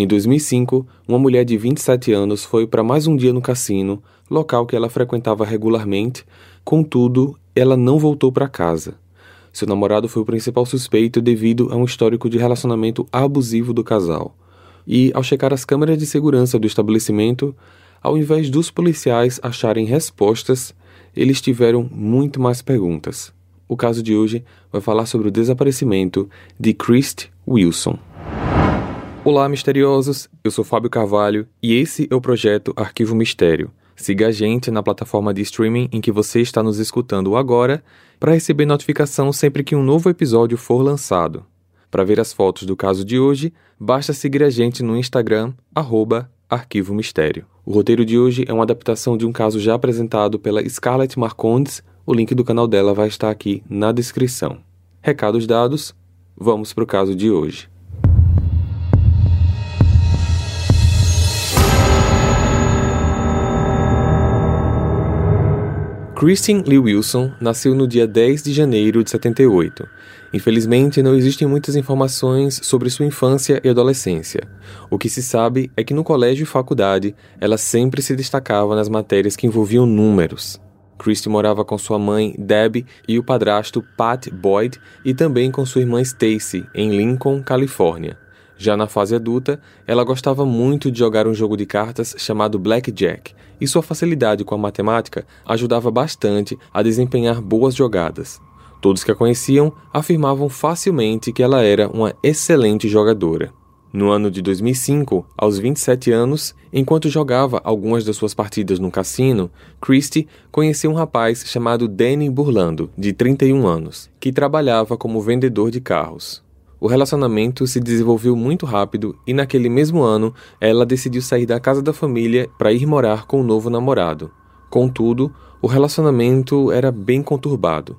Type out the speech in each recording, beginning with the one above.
Em 2005, uma mulher de 27 anos foi para mais um dia no cassino, local que ela frequentava regularmente, contudo, ela não voltou para casa. Seu namorado foi o principal suspeito devido a um histórico de relacionamento abusivo do casal. E, ao checar as câmeras de segurança do estabelecimento, ao invés dos policiais acharem respostas, eles tiveram muito mais perguntas. O caso de hoje vai falar sobre o desaparecimento de Christ Wilson. Olá, misteriosos! Eu sou Fábio Carvalho e esse é o projeto Arquivo Mistério. Siga a gente na plataforma de streaming em que você está nos escutando agora para receber notificação sempre que um novo episódio for lançado. Para ver as fotos do caso de hoje, basta seguir a gente no Instagram, arroba Arquivo Mistério. O roteiro de hoje é uma adaptação de um caso já apresentado pela Scarlett Marcondes. O link do canal dela vai estar aqui na descrição. Recados dados, vamos para o caso de hoje. Christine Lee Wilson nasceu no dia 10 de janeiro de 78. Infelizmente, não existem muitas informações sobre sua infância e adolescência. O que se sabe é que no colégio e faculdade, ela sempre se destacava nas matérias que envolviam números. Christie morava com sua mãe, Deb, e o padrasto Pat Boyd, e também com sua irmã Stacy, em Lincoln, Califórnia. Já na fase adulta, ela gostava muito de jogar um jogo de cartas chamado Blackjack, e sua facilidade com a matemática ajudava bastante a desempenhar boas jogadas. Todos que a conheciam afirmavam facilmente que ela era uma excelente jogadora. No ano de 2005, aos 27 anos, enquanto jogava algumas das suas partidas no cassino, Christie conheceu um rapaz chamado Danny Burlando, de 31 anos, que trabalhava como vendedor de carros. O relacionamento se desenvolveu muito rápido e, naquele mesmo ano, ela decidiu sair da casa da família para ir morar com o um novo namorado. Contudo, o relacionamento era bem conturbado.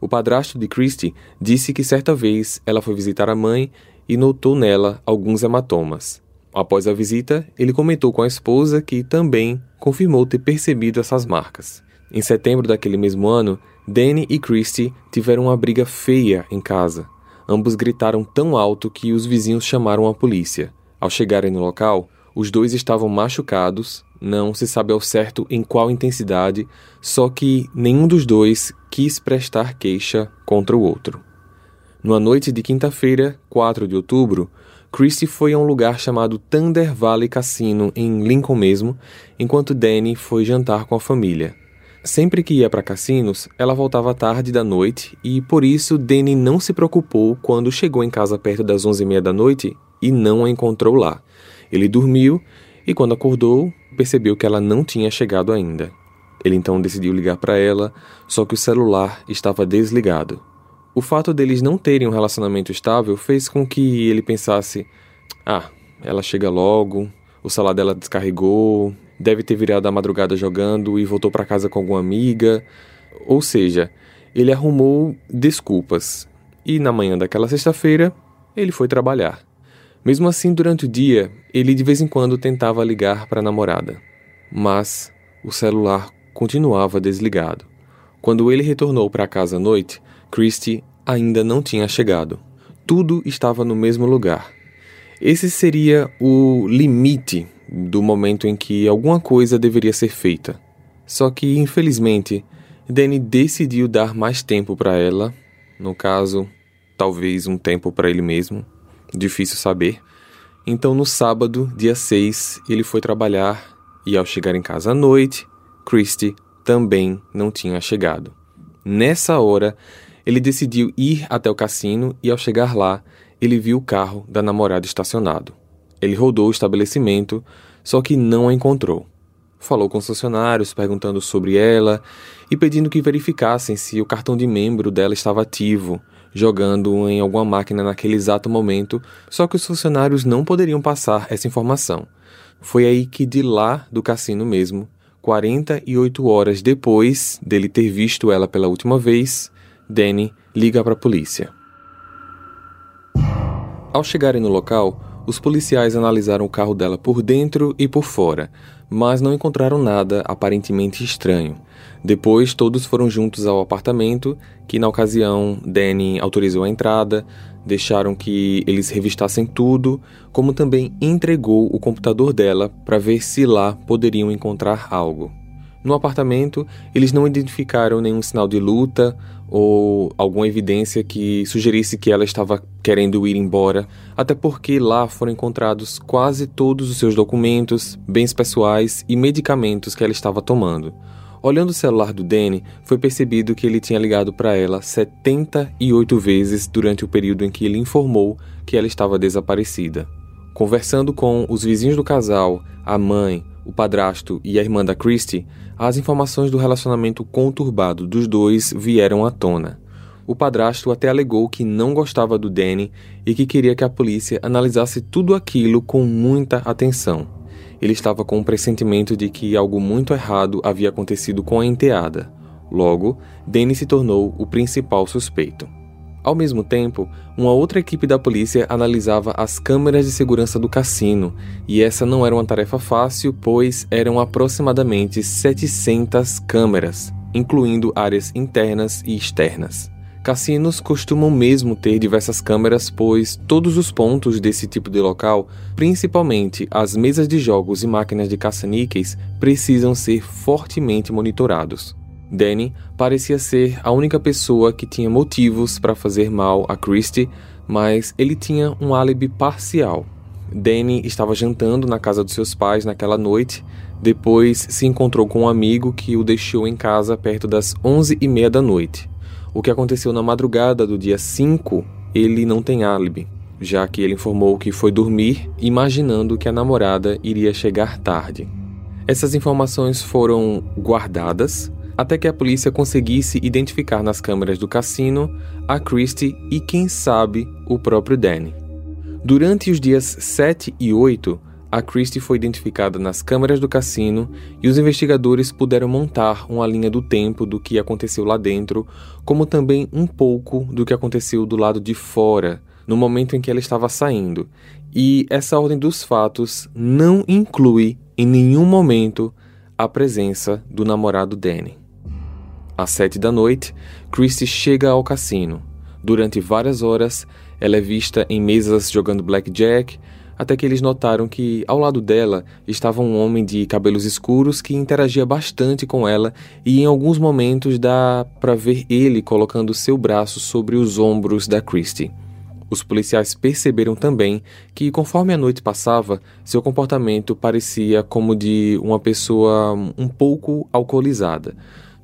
O padrasto de Christie disse que certa vez ela foi visitar a mãe e notou nela alguns hematomas. Após a visita, ele comentou com a esposa que também confirmou ter percebido essas marcas. Em setembro daquele mesmo ano, Danny e Christie tiveram uma briga feia em casa. Ambos gritaram tão alto que os vizinhos chamaram a polícia. Ao chegarem no local, os dois estavam machucados, não se sabe ao certo em qual intensidade, só que nenhum dos dois quis prestar queixa contra o outro. Numa noite de quinta-feira, 4 de outubro, Christie foi a um lugar chamado Thunder Valley Cassino, em Lincoln mesmo, enquanto Danny foi jantar com a família. Sempre que ia para cassinos, ela voltava tarde da noite e por isso Danny não se preocupou quando chegou em casa perto das onze e meia da noite e não a encontrou lá. Ele dormiu e quando acordou, percebeu que ela não tinha chegado ainda. Ele então decidiu ligar para ela, só que o celular estava desligado. O fato deles não terem um relacionamento estável fez com que ele pensasse: ah, ela chega logo, o celular dela descarregou, deve ter virado a madrugada jogando e voltou para casa com alguma amiga. Ou seja, ele arrumou desculpas. E na manhã daquela sexta-feira, ele foi trabalhar. Mesmo assim, durante o dia, ele de vez em quando tentava ligar para a namorada. Mas o celular continuava desligado. Quando ele retornou para casa à noite, Christie ainda não tinha chegado. Tudo estava no mesmo lugar. Esse seria o limite do momento em que alguma coisa deveria ser feita. Só que, infelizmente, Danny decidiu dar mais tempo para ela, no caso, talvez um tempo para ele mesmo, difícil saber. Então, no sábado, dia 6, ele foi trabalhar e, ao chegar em casa à noite, Christie também não tinha chegado. Nessa hora, ele decidiu ir até o cassino e, ao chegar lá, ele viu o carro da namorada estacionado. Ele rodou o estabelecimento, só que não a encontrou. Falou com os funcionários perguntando sobre ela e pedindo que verificassem se o cartão de membro dela estava ativo, jogando em alguma máquina naquele exato momento, só que os funcionários não poderiam passar essa informação. Foi aí que de lá do cassino mesmo, 48 horas depois dele ter visto ela pela última vez, Danny liga para a polícia. Ao chegarem no local, os policiais analisaram o carro dela por dentro e por fora, mas não encontraram nada aparentemente estranho. Depois, todos foram juntos ao apartamento, que na ocasião Danny autorizou a entrada, deixaram que eles revistassem tudo, como também entregou o computador dela para ver se lá poderiam encontrar algo. No apartamento, eles não identificaram nenhum sinal de luta ou alguma evidência que sugerisse que ela estava querendo ir embora, até porque lá foram encontrados quase todos os seus documentos, bens pessoais e medicamentos que ela estava tomando. Olhando o celular do Danny, foi percebido que ele tinha ligado para ela 78 vezes durante o período em que ele informou que ela estava desaparecida. Conversando com os vizinhos do casal, a mãe, o padrasto e a irmã da Christie, as informações do relacionamento conturbado dos dois vieram à tona. O padrasto até alegou que não gostava do Danny e que queria que a polícia analisasse tudo aquilo com muita atenção ele estava com um pressentimento de que algo muito errado havia acontecido com a enteada. Logo, Danny se tornou o principal suspeito. Ao mesmo tempo, uma outra equipe da polícia analisava as câmeras de segurança do cassino, e essa não era uma tarefa fácil, pois eram aproximadamente 700 câmeras, incluindo áreas internas e externas. Cassinos costumam mesmo ter diversas câmeras, pois todos os pontos desse tipo de local, principalmente as mesas de jogos e máquinas de caça-níqueis, precisam ser fortemente monitorados. Danny parecia ser a única pessoa que tinha motivos para fazer mal a Christie, mas ele tinha um álibi parcial. Danny estava jantando na casa dos seus pais naquela noite, depois se encontrou com um amigo que o deixou em casa perto das 11 e meia da noite. O que aconteceu na madrugada do dia 5, ele não tem álibi, já que ele informou que foi dormir imaginando que a namorada iria chegar tarde. Essas informações foram guardadas até que a polícia conseguisse identificar nas câmeras do cassino a Christie e, quem sabe, o próprio Danny. Durante os dias 7 e 8, a Christie foi identificada nas câmeras do cassino e os investigadores puderam montar uma linha do tempo do que aconteceu lá dentro, como também um pouco do que aconteceu do lado de fora, no momento em que ela estava saindo. E essa ordem dos fatos não inclui em nenhum momento a presença do namorado Danny. Às sete da noite, Christie chega ao cassino. Durante várias horas, ela é vista em mesas jogando blackjack, até que eles notaram que ao lado dela estava um homem de cabelos escuros que interagia bastante com ela e em alguns momentos dá para ver ele colocando seu braço sobre os ombros da Christie. Os policiais perceberam também que, conforme a noite passava, seu comportamento parecia como de uma pessoa um pouco alcoolizada.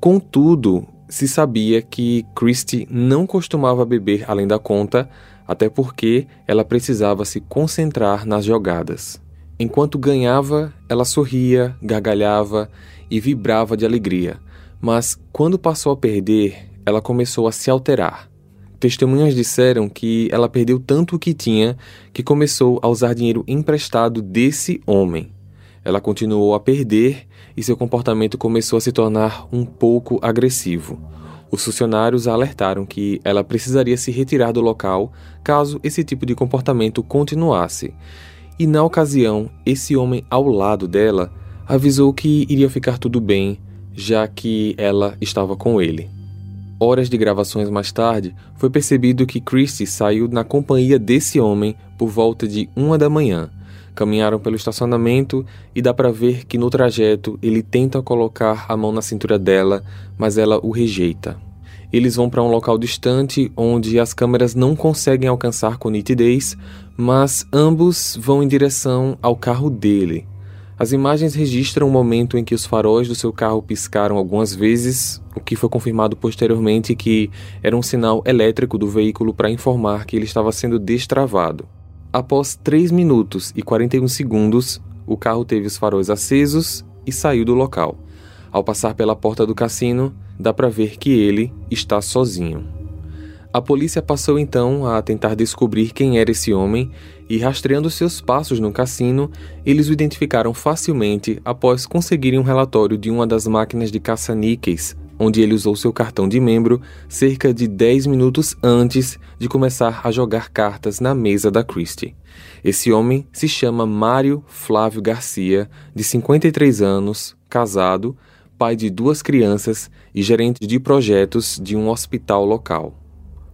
Contudo, se sabia que Christie não costumava beber além da conta, até porque ela precisava se concentrar nas jogadas. Enquanto ganhava, ela sorria, gargalhava e vibrava de alegria, mas quando passou a perder, ela começou a se alterar. Testemunhas disseram que ela perdeu tanto o que tinha que começou a usar dinheiro emprestado desse homem. Ela continuou a perder e seu comportamento começou a se tornar um pouco agressivo. Os funcionários a alertaram que ela precisaria se retirar do local caso esse tipo de comportamento continuasse. E na ocasião, esse homem ao lado dela avisou que iria ficar tudo bem, já que ela estava com ele. Horas de gravações mais tarde, foi percebido que Christie saiu na companhia desse homem por volta de uma da manhã. Caminharam pelo estacionamento e dá para ver que no trajeto ele tenta colocar a mão na cintura dela, mas ela o rejeita. Eles vão para um local distante onde as câmeras não conseguem alcançar com nitidez, mas ambos vão em direção ao carro dele. As imagens registram o momento em que os faróis do seu carro piscaram algumas vezes, o que foi confirmado posteriormente que era um sinal elétrico do veículo para informar que ele estava sendo destravado. Após 3 minutos e 41 segundos, o carro teve os faróis acesos e saiu do local. Ao passar pela porta do cassino, dá para ver que ele está sozinho. A polícia passou então a tentar descobrir quem era esse homem e, rastreando seus passos no cassino, eles o identificaram facilmente após conseguirem um relatório de uma das máquinas de caça-níqueis onde ele usou seu cartão de membro cerca de 10 minutos antes de começar a jogar cartas na mesa da Christie. Esse homem se chama Mário Flávio Garcia, de 53 anos, casado, pai de duas crianças e gerente de projetos de um hospital local.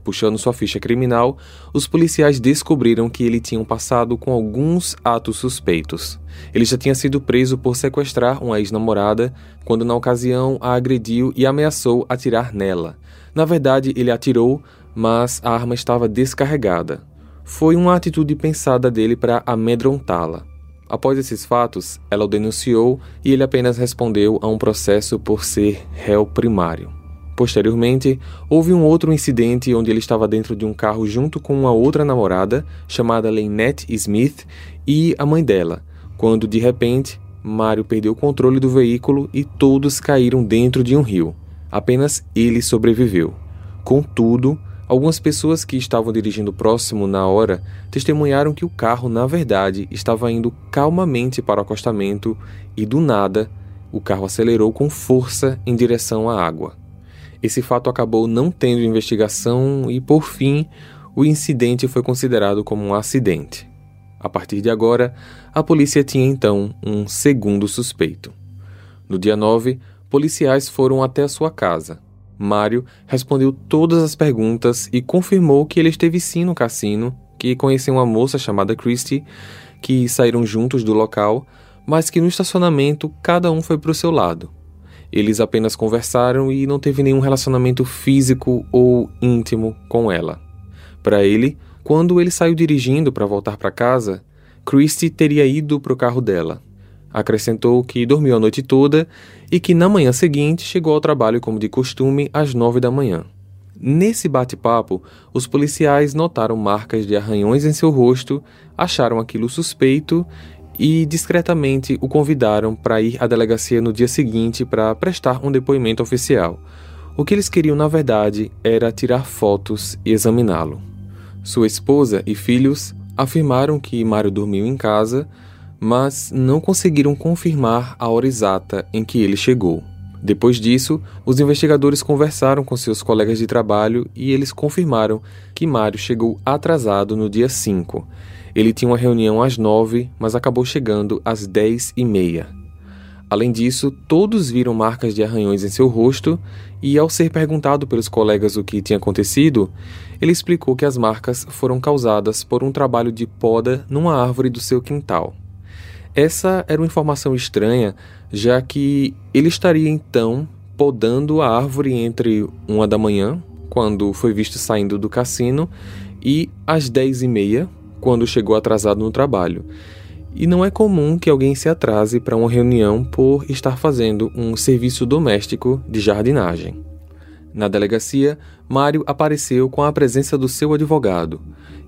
Puxando sua ficha criminal, os policiais descobriram que ele tinha passado com alguns atos suspeitos. Ele já tinha sido preso por sequestrar uma ex-namorada, quando na ocasião a agrediu e ameaçou atirar nela. Na verdade, ele atirou, mas a arma estava descarregada. Foi uma atitude pensada dele para amedrontá-la. Após esses fatos, ela o denunciou e ele apenas respondeu a um processo por ser réu primário. Posteriormente, houve um outro incidente onde ele estava dentro de um carro junto com uma outra namorada, chamada Lynette Smith, e a mãe dela, quando de repente Mário perdeu o controle do veículo e todos caíram dentro de um rio. Apenas ele sobreviveu. Contudo, algumas pessoas que estavam dirigindo próximo na hora testemunharam que o carro, na verdade, estava indo calmamente para o acostamento e, do nada, o carro acelerou com força em direção à água. Esse fato acabou não tendo investigação e, por fim, o incidente foi considerado como um acidente. A partir de agora, a polícia tinha então um segundo suspeito. No dia 9, policiais foram até a sua casa. Mário respondeu todas as perguntas e confirmou que ele esteve sim no cassino, que conheceu uma moça chamada Christie, que saíram juntos do local, mas que no estacionamento cada um foi para o seu lado. Eles apenas conversaram e não teve nenhum relacionamento físico ou íntimo com ela. Para ele, quando ele saiu dirigindo para voltar para casa, Christie teria ido para o carro dela. Acrescentou que dormiu a noite toda e que na manhã seguinte chegou ao trabalho como de costume às nove da manhã. Nesse bate-papo, os policiais notaram marcas de arranhões em seu rosto, acharam aquilo suspeito e discretamente o convidaram para ir à delegacia no dia seguinte para prestar um depoimento oficial. O que eles queriam, na verdade, era tirar fotos e examiná-lo. Sua esposa e filhos afirmaram que Mário dormiu em casa, mas não conseguiram confirmar a hora exata em que ele chegou. Depois disso, os investigadores conversaram com seus colegas de trabalho e eles confirmaram que Mário chegou atrasado no dia 5 ele tinha uma reunião às nove, mas acabou chegando às dez e meia. Além disso, todos viram marcas de arranhões em seu rosto e, ao ser perguntado pelos colegas o que tinha acontecido, ele explicou que as marcas foram causadas por um trabalho de poda numa árvore do seu quintal. Essa era uma informação estranha, já que ele estaria então podando a árvore entre uma da manhã, quando foi visto saindo do cassino, e às dez e meia, quando chegou atrasado no trabalho. E não é comum que alguém se atrase para uma reunião por estar fazendo um serviço doméstico de jardinagem. Na delegacia, Mário apareceu com a presença do seu advogado.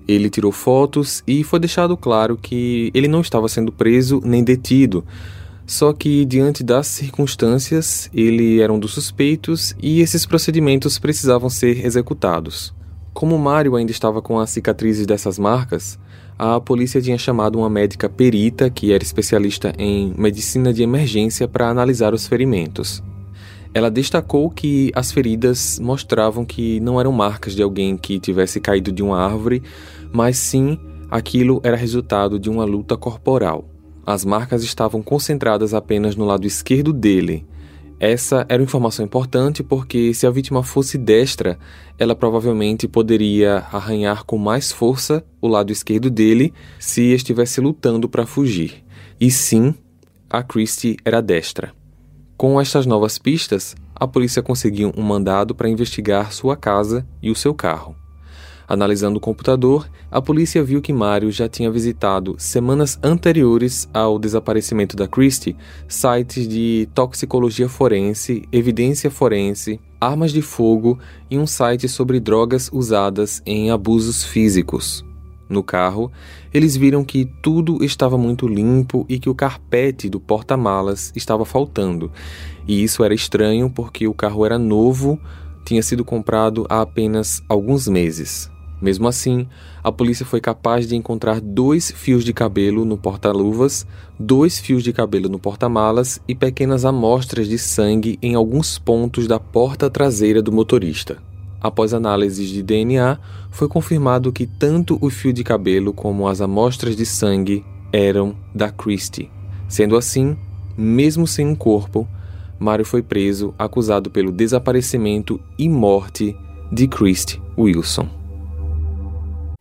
Ele tirou fotos e foi deixado claro que ele não estava sendo preso nem detido, só que, diante das circunstâncias, ele era um dos suspeitos e esses procedimentos precisavam ser executados. Como Mário ainda estava com as cicatrizes dessas marcas, a polícia tinha chamado uma médica perita que era especialista em medicina de emergência para analisar os ferimentos. Ela destacou que as feridas mostravam que não eram marcas de alguém que tivesse caído de uma árvore, mas sim aquilo era resultado de uma luta corporal. As marcas estavam concentradas apenas no lado esquerdo dele, essa era uma informação importante porque, se a vítima fosse destra, ela provavelmente poderia arranhar com mais força o lado esquerdo dele se estivesse lutando para fugir. E sim, a Christie era destra. Com estas novas pistas, a polícia conseguiu um mandado para investigar sua casa e o seu carro. Analisando o computador, a polícia viu que Mário já tinha visitado, semanas anteriores ao desaparecimento da Christie, sites de toxicologia forense, evidência forense, armas de fogo e um site sobre drogas usadas em abusos físicos. No carro, eles viram que tudo estava muito limpo e que o carpete do porta-malas estava faltando. E isso era estranho porque o carro era novo, tinha sido comprado há apenas alguns meses. Mesmo assim, a polícia foi capaz de encontrar dois fios de cabelo no porta-luvas, dois fios de cabelo no porta-malas e pequenas amostras de sangue em alguns pontos da porta traseira do motorista. Após análises de DNA, foi confirmado que tanto o fio de cabelo como as amostras de sangue eram da Christie. Sendo assim, mesmo sem um corpo, Mário foi preso acusado pelo desaparecimento e morte de Christy Wilson.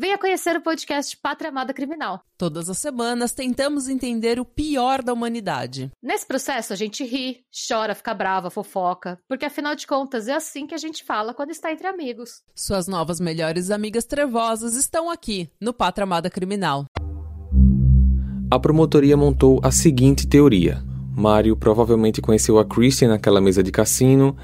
Venha conhecer o podcast Pátria Amada Criminal. Todas as semanas tentamos entender o pior da humanidade. Nesse processo a gente ri, chora, fica brava, fofoca, porque afinal de contas é assim que a gente fala quando está entre amigos. Suas novas melhores amigas trevosas estão aqui no Pátria Amada Criminal. A promotoria montou a seguinte teoria. Mário provavelmente conheceu a Christian naquela mesa de cassino.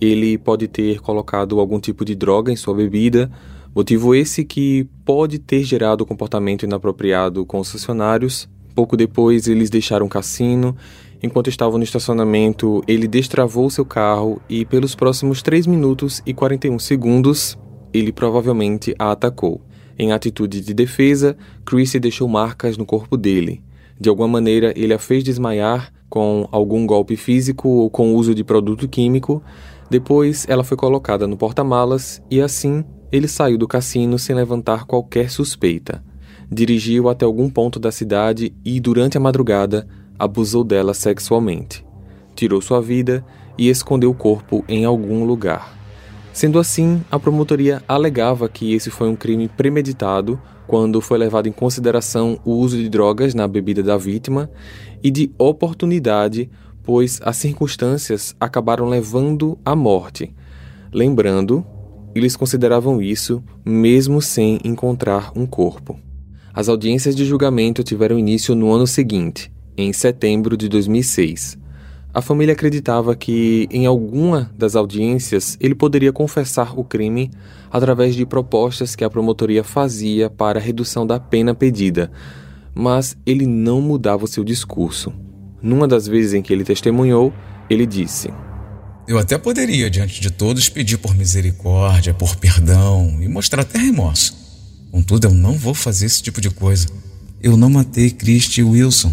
Ele pode ter colocado algum tipo de droga em sua bebida Motivo esse que pode ter gerado comportamento inapropriado com os funcionários. Pouco depois, eles deixaram o cassino. Enquanto estavam no estacionamento, ele destravou seu carro e, pelos próximos 3 minutos e 41 segundos, ele provavelmente a atacou. Em atitude de defesa, Chrissy deixou marcas no corpo dele. De alguma maneira, ele a fez desmaiar com algum golpe físico ou com uso de produto químico. Depois, ela foi colocada no porta-malas e assim ele saiu do cassino sem levantar qualquer suspeita. Dirigiu até algum ponto da cidade e, durante a madrugada, abusou dela sexualmente. Tirou sua vida e escondeu o corpo em algum lugar. Sendo assim, a promotoria alegava que esse foi um crime premeditado quando foi levado em consideração o uso de drogas na bebida da vítima e de oportunidade, pois as circunstâncias acabaram levando à morte. Lembrando eles consideravam isso mesmo sem encontrar um corpo. As audiências de julgamento tiveram início no ano seguinte, em setembro de 2006. A família acreditava que, em alguma das audiências, ele poderia confessar o crime através de propostas que a promotoria fazia para a redução da pena pedida, mas ele não mudava o seu discurso. Numa das vezes em que ele testemunhou, ele disse: eu até poderia, diante de todos, pedir por misericórdia, por perdão e mostrar até remorso. Contudo, eu não vou fazer esse tipo de coisa. Eu não matei Christy Wilson.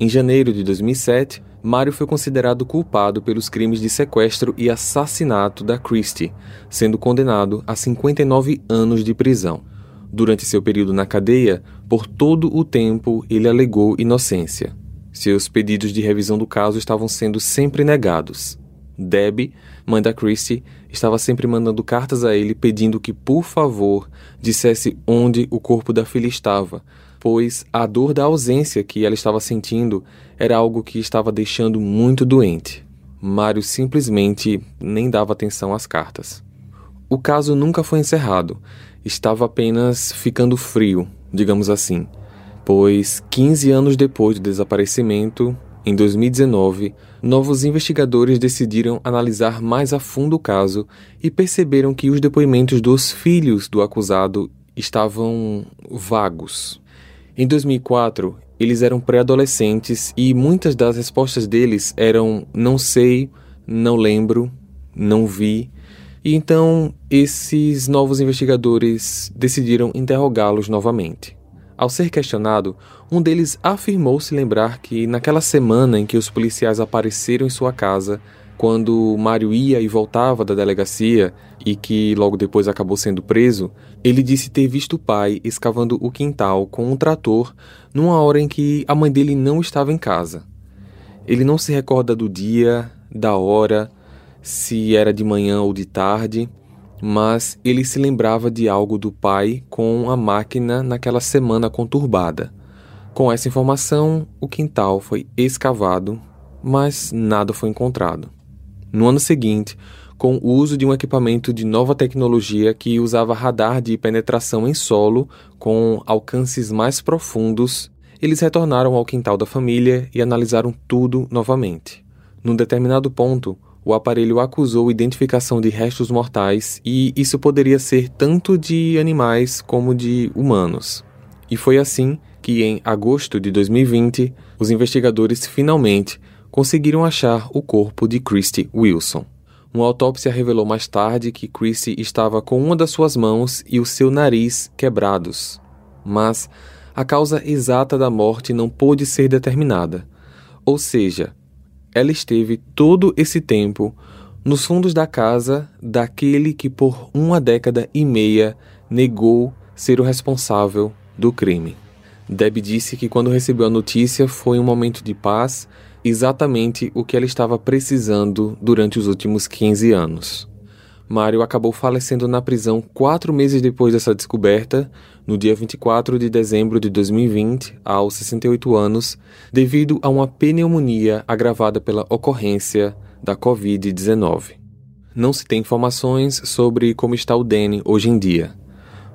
Em janeiro de 2007, Mário foi considerado culpado pelos crimes de sequestro e assassinato da Christie, sendo condenado a 59 anos de prisão. Durante seu período na cadeia, por todo o tempo ele alegou inocência. Seus pedidos de revisão do caso estavam sendo sempre negados. Debbie, mãe da Christie, estava sempre mandando cartas a ele pedindo que, por favor, dissesse onde o corpo da filha estava, pois a dor da ausência que ela estava sentindo era algo que estava deixando muito doente. Mário simplesmente nem dava atenção às cartas. O caso nunca foi encerrado, estava apenas ficando frio, digamos assim, pois 15 anos depois do desaparecimento, em 2019, novos investigadores decidiram analisar mais a fundo o caso e perceberam que os depoimentos dos filhos do acusado estavam vagos. Em 2004, eles eram pré-adolescentes e muitas das respostas deles eram não sei, não lembro, não vi. E então esses novos investigadores decidiram interrogá-los novamente. Ao ser questionado, um deles afirmou se lembrar que naquela semana em que os policiais apareceram em sua casa, quando Mário ia e voltava da delegacia e que logo depois acabou sendo preso, ele disse ter visto o pai escavando o quintal com um trator numa hora em que a mãe dele não estava em casa. Ele não se recorda do dia, da hora, se era de manhã ou de tarde, mas ele se lembrava de algo do pai com a máquina naquela semana conturbada. Com essa informação, o quintal foi escavado, mas nada foi encontrado. No ano seguinte, com o uso de um equipamento de nova tecnologia que usava radar de penetração em solo com alcances mais profundos, eles retornaram ao quintal da família e analisaram tudo novamente. Num determinado ponto, o aparelho acusou identificação de restos mortais e isso poderia ser tanto de animais como de humanos. E foi assim que, em agosto de 2020, os investigadores finalmente conseguiram achar o corpo de Christy Wilson. Uma autópsia revelou mais tarde que Christy estava com uma das suas mãos e o seu nariz quebrados. Mas a causa exata da morte não pôde ser determinada. Ou seja, ela esteve todo esse tempo nos fundos da casa daquele que por uma década e meia negou ser o responsável do crime. Deb disse que quando recebeu a notícia foi um momento de paz, exatamente o que ela estava precisando durante os últimos 15 anos. Mário acabou falecendo na prisão quatro meses depois dessa descoberta, no dia 24 de dezembro de 2020, aos 68 anos, devido a uma pneumonia agravada pela ocorrência da Covid-19. Não se tem informações sobre como está o Danny hoje em dia.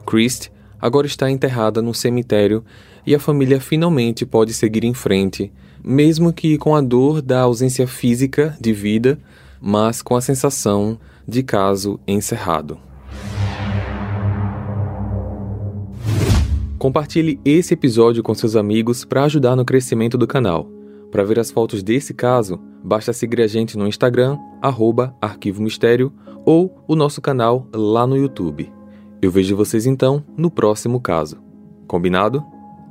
Christ agora está enterrada no cemitério e a família finalmente pode seguir em frente, mesmo que com a dor da ausência física de vida, mas com a sensação de caso encerrado. Compartilhe esse episódio com seus amigos para ajudar no crescimento do canal. Para ver as fotos desse caso, basta seguir a gente no Instagram, Arquivo Mistério, ou o nosso canal lá no YouTube. Eu vejo vocês então no próximo caso. Combinado?